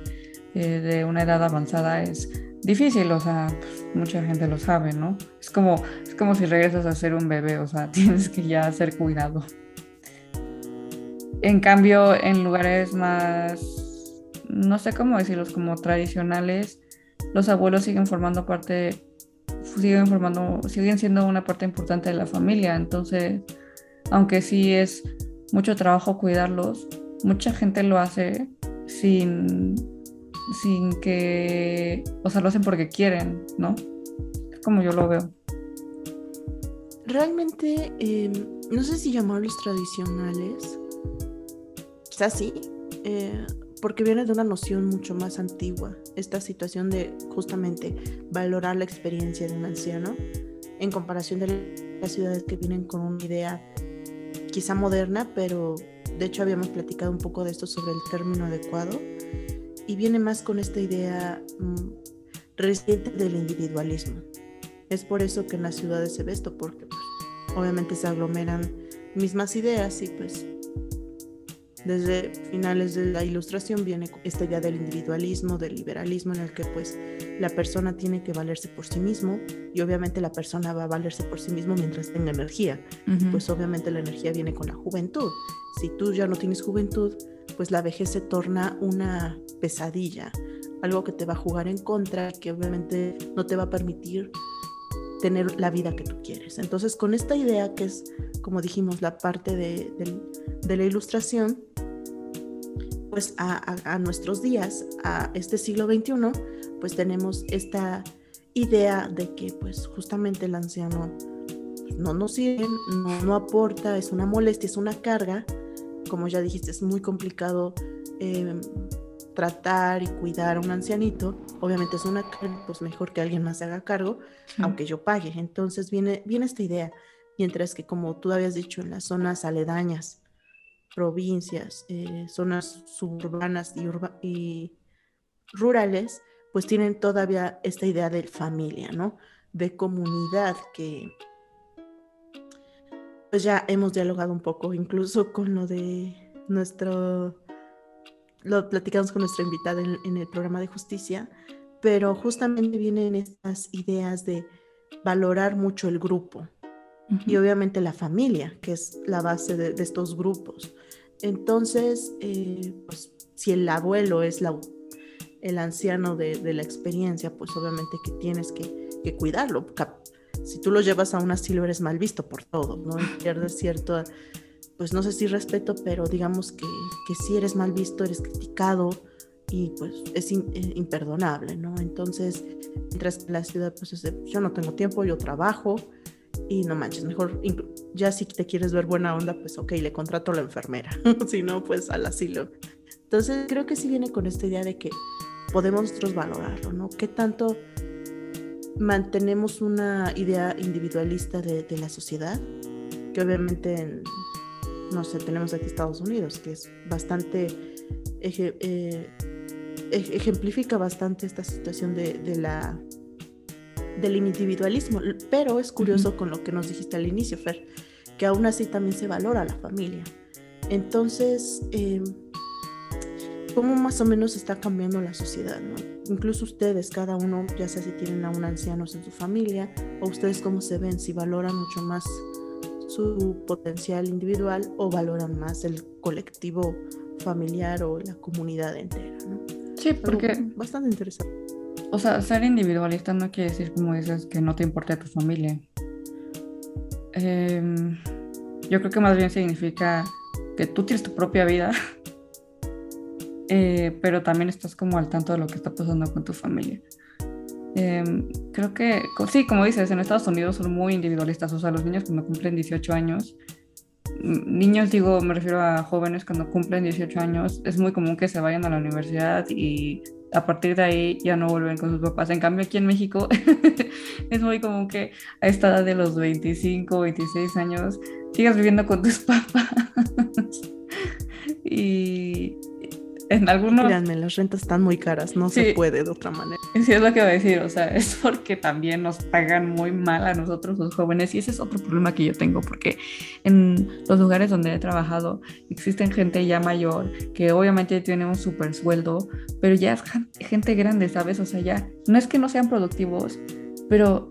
eh, de una edad avanzada es difícil, o sea, pues, mucha gente lo sabe, ¿no? Es como, es como si regresas a ser un bebé, o sea, tienes que ya ser cuidado. En cambio, en lugares más, no sé cómo decirlos, como tradicionales, los abuelos siguen formando parte, siguen formando, siguen siendo una parte importante de la familia. Entonces, aunque sí es mucho trabajo cuidarlos, mucha gente lo hace sin sin que, o sea, lo hacen porque quieren, ¿no? Es como yo lo veo. Realmente, em, no sé si llamarlos tradicionales, quizás sí, eh, porque viene de una noción mucho más antigua, esta situación de justamente valorar la experiencia de un anciano en comparación de las ciudades que vienen con una idea quizá moderna, pero de hecho habíamos platicado un poco de esto sobre el término adecuado y viene más con esta idea mm, reciente del individualismo. Es por eso que en las ciudades se ve esto, porque pues, obviamente se aglomeran mismas ideas y pues desde finales de la ilustración viene esta idea del individualismo, del liberalismo en el que pues la persona tiene que valerse por sí mismo y obviamente la persona va a valerse por sí mismo mientras tenga energía. Pues obviamente la energía viene con la juventud. Si tú ya no tienes juventud, pues la vejez se torna una pesadilla, algo que te va a jugar en contra, que obviamente no te va a permitir tener la vida que tú quieres. Entonces, con esta idea que es, como dijimos, la parte de, la ilustración, pues a, nuestros días, a este siglo XXI, pues tenemos esta idea de que pues justamente el anciano no nos sirve, no, no aporta, es una molestia, es una carga, como ya dijiste, es muy complicado em, tratar y cuidar a un ancianito, obviamente es una pues mejor que alguien más se haga cargo, aunque yo pague. Entonces viene, viene esta idea, mientras que como tú habías dicho, en las zonas aledañas, provincias, eh, zonas suburbanas y, y rurales, pues tienen todavía esta idea de familia, ¿no? De comunidad que pues ya hemos dialogado un poco, incluso con lo de nuestro, lo platicamos con nuestra invitada en, el programa de justicia, pero justamente vienen estas ideas de valorar mucho el grupo y obviamente la familia, que es la base de, estos grupos. Entonces, eh, pues, si el abuelo es la, el anciano de, la experiencia, pues obviamente que tienes que, que cuidarlo, si tú lo llevas a un asilo eres mal visto por todo, ¿no? Y pierdes cierto, pues no sé si respeto, pero digamos que, que si eres mal visto, eres criticado y pues es eh, imperdonable, ¿no? Entonces, mientras que la ciudad, pues es yo no tengo tiempo, yo trabajo y no manches, mejor, ya si te quieres ver buena onda, pues ok, le contrato a la enfermera, si no, pues al asilo. Entonces, creo que sí viene con esta idea de que podemos nosotros valorarlo, ¿no? ¿Qué tanto mantenemos una idea individualista de, la sociedad, que obviamente, no sé, tenemos aquí Estados Unidos, que es bastante, eh, ejemplifica bastante esta situación de, la, del individualismo, pero es curioso con lo que nos dijiste al inicio, Fer, que aún así también se valora la familia. Entonces, eh, cómo más o menos está cambiando la sociedad, ¿no? Incluso ustedes, cada uno, ya sea si tienen a un anciano en su familia, o ustedes cómo se ven, si valoran mucho más su potencial individual o valoran más el colectivo familiar o la comunidad entera, ¿no? Sí, porque... bastante interesante. O sea, ser individualista no quiere decir, como dices, que no te importe a tu familia. Em, yo creo que más bien significa que tú tienes tu propia vida eh, pero también estás como al tanto de lo que está pasando con tu familia. Em, creo que, sí, como dices, en Estados Unidos son muy individualistas, o sea, los niños cuando cumplen 18 años, niños digo, me refiero a jóvenes cuando cumplen 18 años, es muy común que se vayan a la universidad y a partir de ahí ya no vuelven con sus papás. En cambio, aquí en México es muy común que a esta edad de los 25, 26 años sigas viviendo con tus papás. y en algunos... Créanme, las rentas están muy caras, no se puede de otra manera. Sí, es lo que voy a decir, o sea, es porque también nos pagan muy mal a nosotros los jóvenes y ese es otro problema que yo tengo, porque en los lugares donde he trabajado existen gente ya mayor que obviamente tiene un super sueldo, pero ya es gente grande, ¿sabes? O sea, ya no es que no sean productivos, pero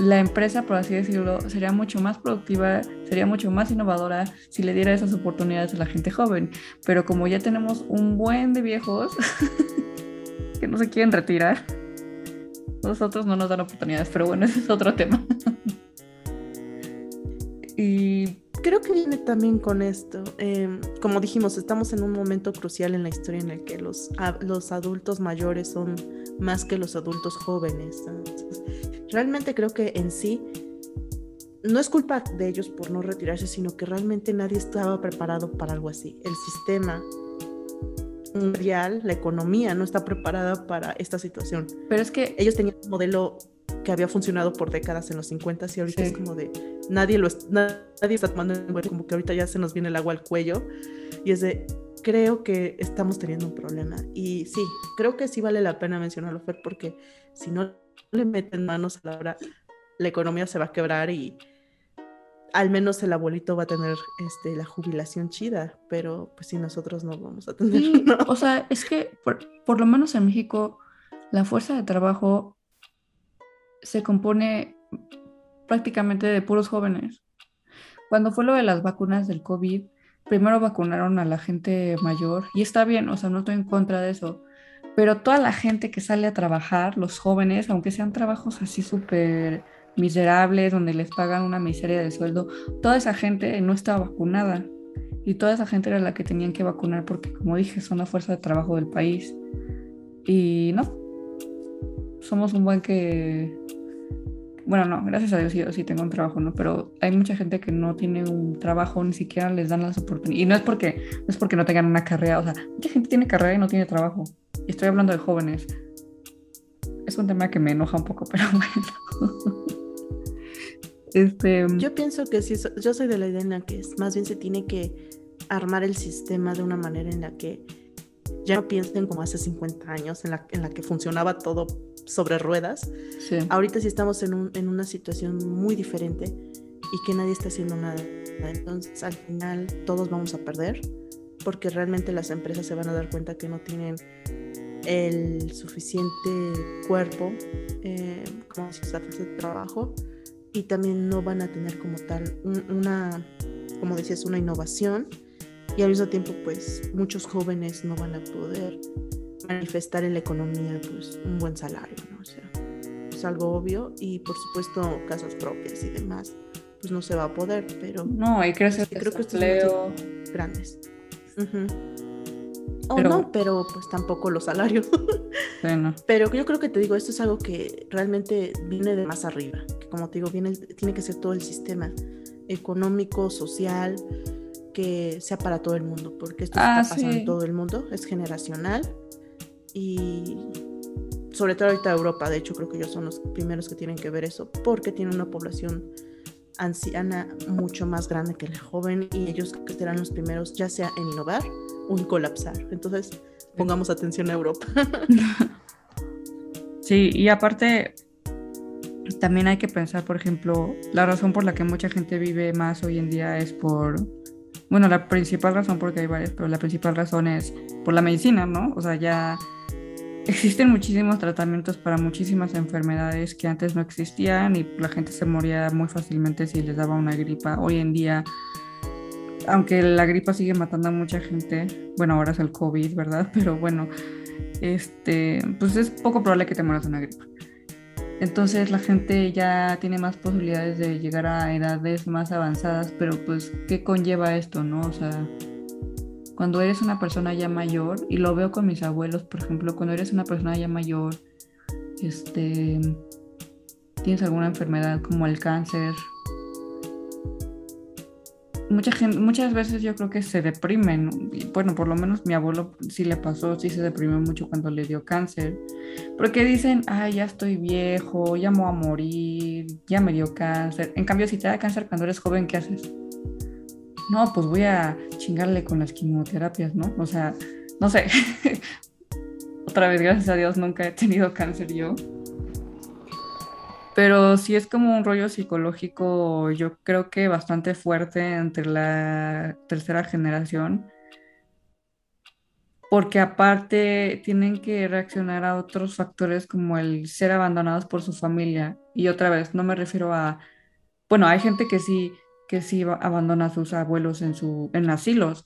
la empresa, por así decirlo, sería mucho más productiva, sería mucho más innovadora si le diera esas oportunidades a la gente joven. Pero como ya tenemos un buen de viejos que no se quieren retirar, nosotros no nos dan oportunidades, pero bueno, ese es otro tema. y creo que viene también con esto. Em, como dijimos, estamos en un momento crucial en la historia en el que los, los adultos mayores son más que los adultos jóvenes realmente creo que en sí no es culpa de ellos por no retirarse, sino que realmente nadie estaba preparado para algo así. El sistema mundial, la economía no está preparada para esta situación. Pero es que ellos tenían un modelo que había funcionado por décadas en los 50 y ahorita es como de nadie lo nadie está tomando en cuenta, como que ahorita ya se nos viene el agua al cuello y es de creo que estamos teniendo un problema y sí, creo que sí vale la pena mencionarlo Fer porque si no le meten manos a la hora, la economía se va a quebrar y al menos el abuelito va a tener este, la jubilación chida, pero pues si nosotros no vamos a tener. O sea, es que por, lo menos en México la fuerza de trabajo se compone prácticamente de puros jóvenes. Cuando fue lo de las vacunas del COVID, primero vacunaron a la gente mayor y está bien, o sea, no estoy en contra de eso, pero toda la gente que sale a trabajar, los jóvenes, aunque sean trabajos así súper miserables, donde les pagan una miseria de sueldo, toda esa gente no estaba vacunada. Y toda esa gente era la que tenían que vacunar porque, como dije, son la fuerza de trabajo del país. Y no, somos un buen que bueno, no, gracias a Dios sí, sí tengo un trabajo, ¿no? Pero hay mucha gente que no tiene un trabajo, ni siquiera les dan las oportunidades. Y no es porque no, es porque no tengan una carrera, o sea, mucha gente tiene carrera y no tiene trabajo. Y estoy hablando de jóvenes. Es un tema que me enoja un poco, pero bueno. Este... Yo pienso que sí, yo soy de la idea en la que más bien se tiene que armar el sistema de una manera en la que ya no piensen como hace 50 años, en la, en la que funcionaba todo sobre ruedas. Ahorita sí estamos en, un, en una situación muy diferente y que nadie está haciendo nada. Entonces al final todos vamos a perder porque realmente las empresas se van a dar cuenta que no tienen el suficiente cuerpo eh, como se hace trabajo y también no van a tener como tal una, como decías, una innovación y al mismo tiempo pues muchos jóvenes no van a poder manifestar en la economía pues un buen salario, ¿no? O sea, es algo obvio y por supuesto casas propias y demás pues no se va a poder, pero no, hay que hacer creo que estos grandes. O no, pero pues tampoco los salarios. Pero yo creo que te digo, esto es algo que realmente viene de más arriba, que como te digo, viene, tiene que ser todo el sistema económico, social, que sea para todo el mundo, porque esto está ah, pasando en todo el mundo, es generacional y sobre todo ahorita Europa, de hecho creo que ellos son los primeros que tienen que ver eso, porque tienen una población anciana mucho más grande que la joven y ellos serán los primeros ya sea en innovar o en colapsar. Entonces, pongamos atención a Europa. sí, y aparte, también hay que pensar, por ejemplo, la razón por la que mucha gente vive más hoy en día es por bueno, la principal razón, porque hay varias, pero la principal razón es por la medicina, ¿no? O sea, ya existen muchísimos tratamientos para muchísimas enfermedades que antes no existían y la gente se moría muy fácilmente si les daba una gripa. Hoy en día, aunque la gripa sigue matando a mucha gente, bueno, ahora es el COVID, ¿verdad? Pero bueno, este, pues es poco probable que te mueras de una gripa. Entonces la gente ya tiene más posibilidades de llegar a edades más avanzadas, pero pues, ¿qué conlleva esto, no? O sea, cuando eres una persona ya mayor, y lo veo con mis abuelos, por ejemplo, cuando eres una persona ya mayor, este, tienes alguna enfermedad como el cáncer muchas veces yo creo que se deprimen. Bueno, por lo menos mi abuelo sí le pasó, sí se deprimió mucho cuando le dio cáncer. Porque dicen, ay, ya estoy viejo, ya me voy a morir, ya me dio cáncer. En cambio, si te da cáncer cuando eres joven, ¿qué haces? No, pues voy a chingarle con las quimioterapias, ¿no? O sea, no sé. Otra vez, gracias a Dios, nunca he tenido cáncer yo. Pero sí es como un rollo psicológico, yo creo que bastante fuerte entre la tercera generación, porque aparte tienen que reaccionar a otros factores como el ser abandonados por su familia. Y otra vez, no me refiero a, bueno, hay gente que sí, que sí abandona a sus abuelos en, su, en asilos,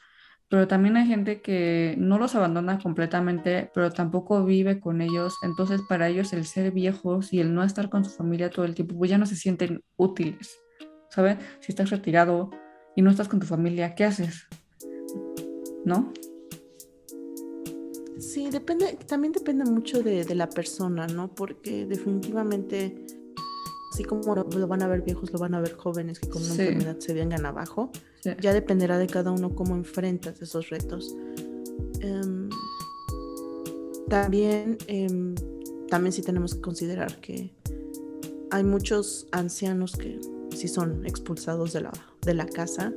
pero también hay gente que no los abandona completamente, pero tampoco vive con ellos. Entonces, para ellos el ser viejos y el no estar con su familia todo el tiempo, pues ya no se sienten útiles. ¿Sabes? Si estás retirado y no estás con tu familia, ¿qué haces? ¿No? Sí, depende, también depende mucho de, de la persona, ¿no? Porque definitivamente así como lo van a ver viejos, lo van a ver jóvenes que con una enfermedad se vengan abajo. Ya dependerá de cada uno cómo enfrentas esos retos. Em, también, em, también sí tenemos que considerar que hay muchos ancianos que sí son expulsados de la, de la casa.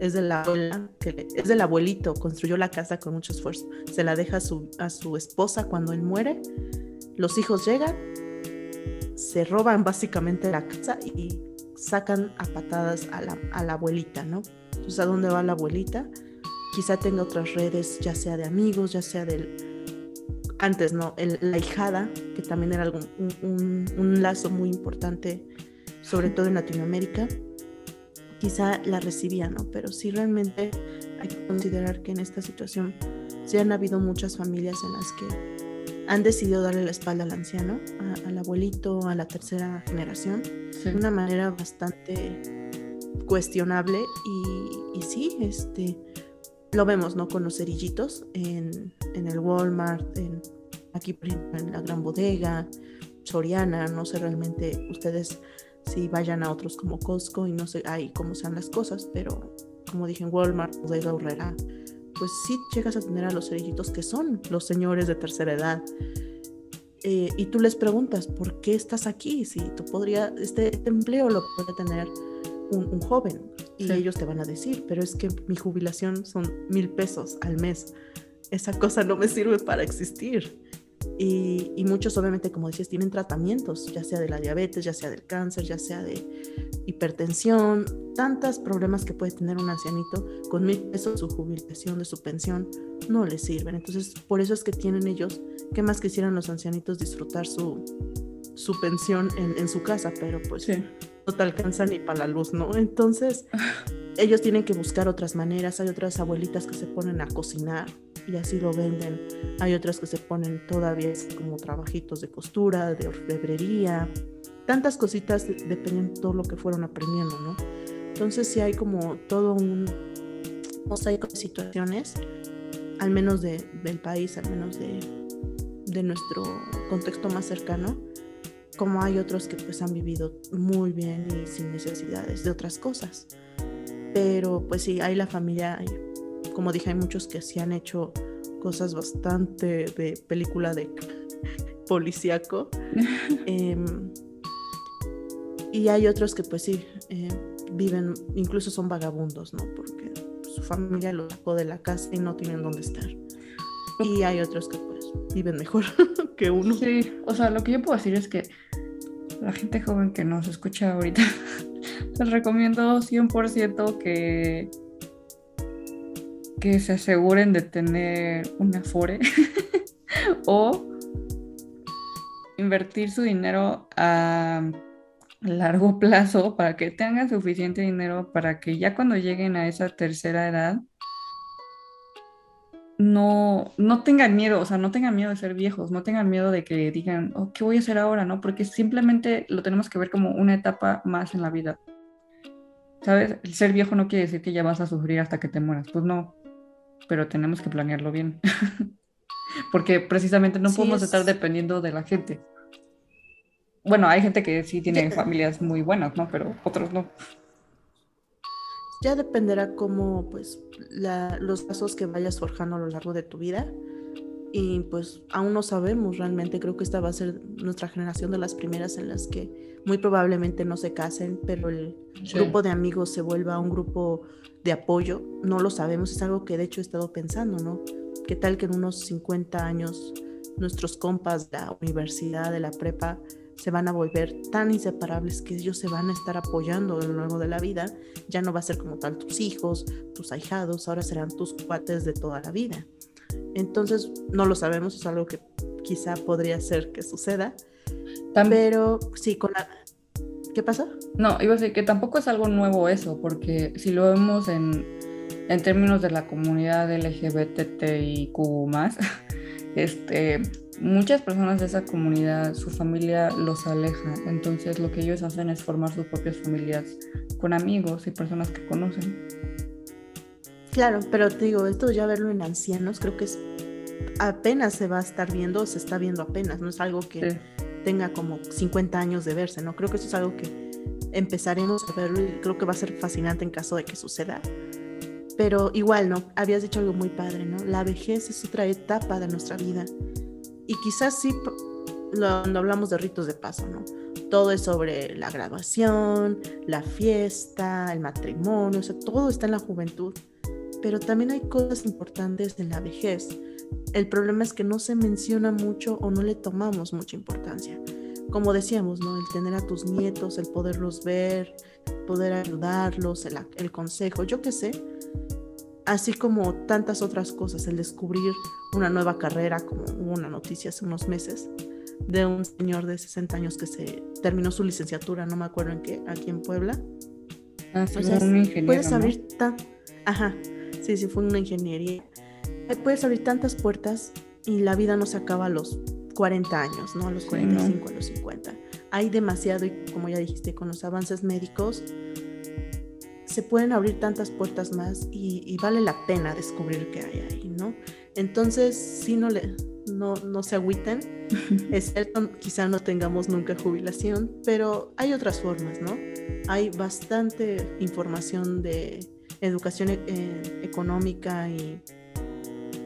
Es de la abuela, que es del abuelito, construyó la casa con mucho esfuerzo. Se la deja su, a su esposa cuando él muere. Los hijos llegan se roban básicamente la casa y sacan a patadas a la, a la abuelita, ¿no? Entonces, ¿a dónde va la abuelita? Quizá tenga otras redes, ya sea de amigos, ya sea del... Antes, ¿no? la hijada, que también era algo, un, un, lazo muy importante, sobre todo en Latinoamérica. Quizá la recibía, ¿no? Pero sí realmente hay que considerar que en esta situación sí han habido muchas familias en las que han decidido darle la espalda al anciano, al abuelito, a la tercera generación, de una manera bastante cuestionable y, sí, este, lo vemos, ¿no? Con los cerillitos en, el Walmart, en, aquí en la gran bodega, Soriana, no sé realmente ustedes si vayan a otros como Costco y no sé ahí cómo sean las cosas, pero como dije en Walmart, Bodega Horrera, pues sí llegas a tener a los cerillitos que son los señores de tercera edad. Eh, y tú les preguntas, ¿por qué estás aquí? Si tú podrías, este, este, empleo lo puede tener un, joven. Y ellos te van a decir, pero es que mi jubilación son mil pesos al mes. Esa cosa no me sirve para existir. Y, muchos obviamente, como decías, tienen tratamientos, ya sea de la diabetes, ya sea del cáncer, ya sea de hipertensión, tantos problemas que puede tener un ancianito con mil pesos su jubilación, de su pensión, no les sirven. Entonces, por eso es que tienen ellos, ¿qué más quisieran los ancianitos disfrutar su, su pensión en, su casa? Pero pues no te alcanza ni para la luz, ¿no? Entonces, ellos tienen que buscar otras maneras. Hay otras abuelitas que se ponen a cocinar y así lo venden. Hay otras que se ponen todavía como trabajitos de costura, de orfebrería, tantas cositas dependiendo de todo lo que fueron aprendiendo, ¿no? Entonces sí hay como todo un mosaico de situaciones, al menos de, del país, al menos de, de nuestro contexto más cercano, como hay otros que pues han vivido muy bien y sin necesidades de otras cosas. Pero pues sí, hay la familia, como dije, hay muchos que sí han hecho cosas bastante de película de policíaco. Em, y hay otros que pues sí, eh, viven, incluso son vagabundos, ¿no? Porque su familia los sacó de la casa y no tienen dónde estar. Y hay otros que pues viven mejor que uno. Sí, o sea, lo que yo puedo decir es que la gente joven que nos escucha ahorita, les recomiendo 100% que que se aseguren de tener un afore o invertir su dinero a largo plazo para que tengan suficiente dinero para que ya cuando lleguen a esa tercera edad no, no tengan miedo, o sea, no tengan miedo de ser viejos, no tengan miedo de que digan, oh, ¿qué voy a hacer ahora? ¿no? Porque simplemente lo tenemos que ver como una etapa más en la vida. ¿Sabes? El ser viejo no quiere decir que ya vas a sufrir hasta que te mueras. Pues no, pero tenemos que planearlo bien. Porque precisamente no podemos estar dependiendo de la gente. Bueno, hay gente que sí tiene familias muy buenas, ¿no? Pero otros no. Ya dependerá cómo, pues, los pasos que vayas forjando a lo largo de tu vida. Y pues aún no sabemos realmente, creo que esta va a ser nuestra generación de las primeras en las que muy probablemente no se casen, pero el grupo de amigos se vuelva un grupo de apoyo, no lo sabemos, es algo que de hecho he estado pensando, ¿no? ¿Qué tal que en unos 50 años nuestros compas de la universidad, de la prepa, se van a volver tan inseparables que ellos se van a estar apoyando a lo largo de la vida? Ya no va a ser como tal tus hijos, tus ahijados, ahora serán tus cuates de toda la vida. Entonces, no lo sabemos, es algo que quizá podría ser que suceda. Pero sí, con la, ¿Qué pasa? No, iba a decir que tampoco es algo nuevo eso, porque si lo vemos en, en términos de la comunidad LGBTIQ este, muchas personas de esa comunidad, su familia los aleja, entonces lo que ellos hacen es formar sus propias familias con amigos y personas que conocen. Claro, pero te digo, esto ya verlo en ancianos creo que es apenas se va a estar viendo, se está viendo apenas, no es algo que tenga como 50 años de verse, ¿no? Creo que eso es algo que empezaremos a verlo y creo que va a ser fascinante en caso de que suceda. Pero igual, ¿no? Habías dicho algo muy padre, ¿no? La vejez es otra etapa de nuestra vida. Y quizás sí, cuando hablamos de ritos de paso, ¿no? Todo es sobre la graduación, la fiesta, el matrimonio, o sea, todo está en la juventud. Pero también hay cosas importantes en la vejez el problema es que no se menciona mucho o no le tomamos mucha importancia. Como decíamos, ¿no? El tener a tus nietos, el poderlos ver, poder ayudarlos, el, consejo, yo qué sé. Así como tantas otras cosas, el descubrir una nueva carrera, como hubo una noticia hace unos meses, de un señor de 60 años que se terminó su licenciatura, no me acuerdo en qué, aquí en Puebla. Ah, sí, un ingeniero, puedes abrir tan... Ajá, sí, sí, fue una ingeniería puedes abrir tantas puertas y la vida no se acaba a los 40 años, ¿no? A los 45, a los 50. Hay demasiado y como ya dijiste, con los avances médicos se pueden abrir tantas puertas más y, vale la pena descubrir qué hay ahí, ¿no? Entonces, si no, le, no, no se agüiten, Es cierto, quizá no tengamos nunca jubilación, pero hay otras formas, ¿no? Hay bastante información de educación eh, económica y,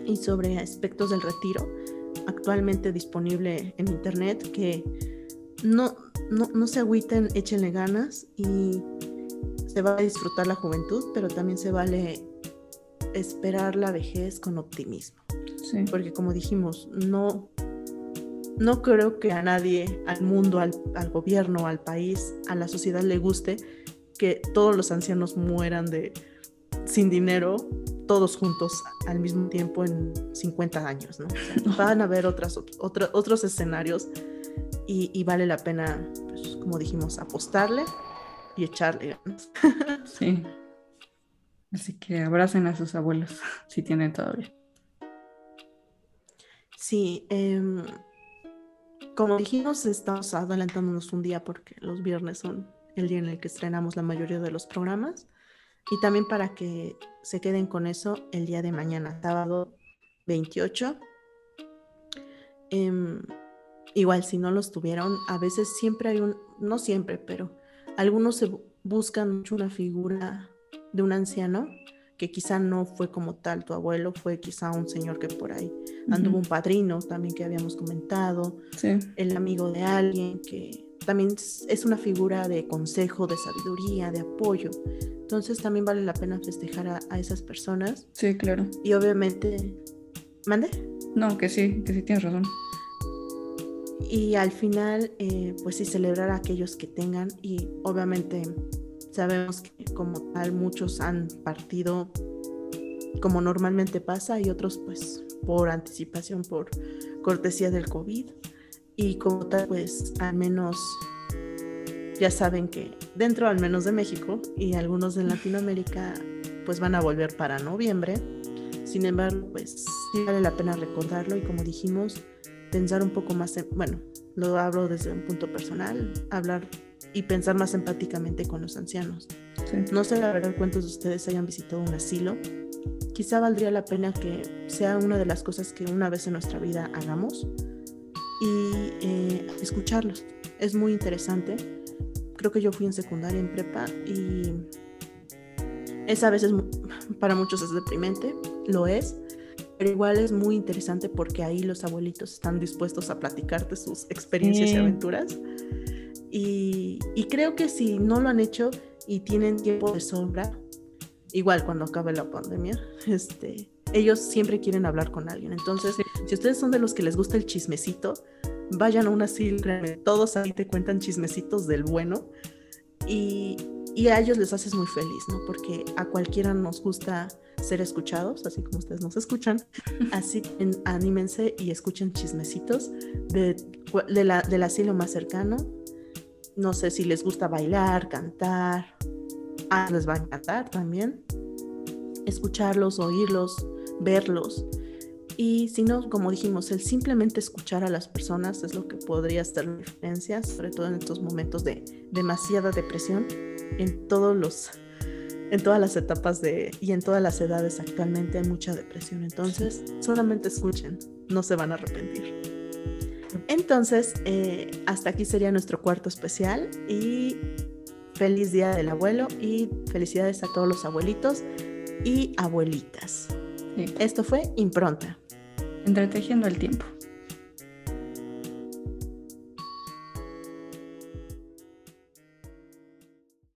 y sobre aspectos del retiro actualmente disponible en internet que no, no, no se agüiten, échenle ganas y se va a disfrutar la juventud, pero también se vale esperar la vejez con optimismo. Porque como dijimos, no, no creo que a nadie, al mundo, al, al, gobierno, al país, a la sociedad le guste que todos los ancianos mueran de sin dinero, todos juntos al mismo tiempo en 50 años, ¿no? van a haber otras, otros escenarios y, vale la pena, pues, como dijimos, apostarle y echarle ganas. Sí. Así que abracen a sus abuelos si tienen todavía. Sí, em, como dijimos, estamos adelantándonos un día porque los viernes son el día en el que estrenamos la mayoría de los programas. Y también para que se queden con eso el día de mañana, sábado 28. Em, igual, si no los tuvieron, a veces siempre hay un, no siempre, pero algunos se buscan mucho una figura de un anciano que quizá no fue como tal tu abuelo, fue quizá un señor que por ahí anduvo un padrino también que habíamos comentado, el amigo de alguien que también es una figura de consejo, de sabiduría, de apoyo. Entonces también vale la pena festejar a, esas personas. Sí, claro. Y obviamente, ¿mande? No, que sí, que sí tienes razón. Y al final, eh, pues sí, celebrar a aquellos que tengan y obviamente Sabemos que como tal muchos han partido como normalmente pasa y otros pues por anticipación, por cortesía del COVID. Y como tal pues al menos ya saben que dentro al menos de México y algunos de Latinoamérica pues van a volver para noviembre. Sin embargo, pues sí vale la pena recordarlo y como dijimos, pensar un poco más en, bueno, lo hablo desde un punto personal, hablar y pensar más empáticamente con los ancianos. No sé la verdad cuántos de ustedes hayan visitado un asilo. Quizá valdría la pena que sea una de las cosas que una vez en nuestra vida hagamos y eh, escucharlos. Es muy interesante. Creo que yo fui en secundaria, en prepa y esa vez para muchos es deprimente, lo es, pero igual es muy interesante porque ahí los abuelitos están dispuestos a platicarte sus experiencias y aventuras y, creo que si no lo han hecho y tienen tiempo de sombra, igual cuando acabe la pandemia, este, ellos siempre quieren hablar con alguien. Entonces, si ustedes son de los que les gusta el chismecito, vayan a una asilo, todos ahí te cuentan chismecitos del bueno y, y, a ellos les haces muy feliz, ¿no? Porque a cualquiera nos gusta ser escuchados, así como ustedes nos escuchan. Así anímense y escuchen chismecitos de, de la, del asilo más cercano no sé si les gusta bailar, cantar. Ah, les va a encantar también. Escucharlos, oírlos, verlos. Y si no, como dijimos, el simplemente escuchar a las personas es lo que podría hacer la diferencia, sobre todo en estos momentos de demasiada depresión en todos los en todas las etapas de y en todas las edades actualmente hay mucha depresión. Entonces, solamente escuchen, no se van a arrepentir. Entonces, eh, hasta aquí sería nuestro cuarto especial y feliz día del abuelo y felicidades a todos los abuelitos y abuelitas. Esto fue Impronta. Entretejiendo el tiempo.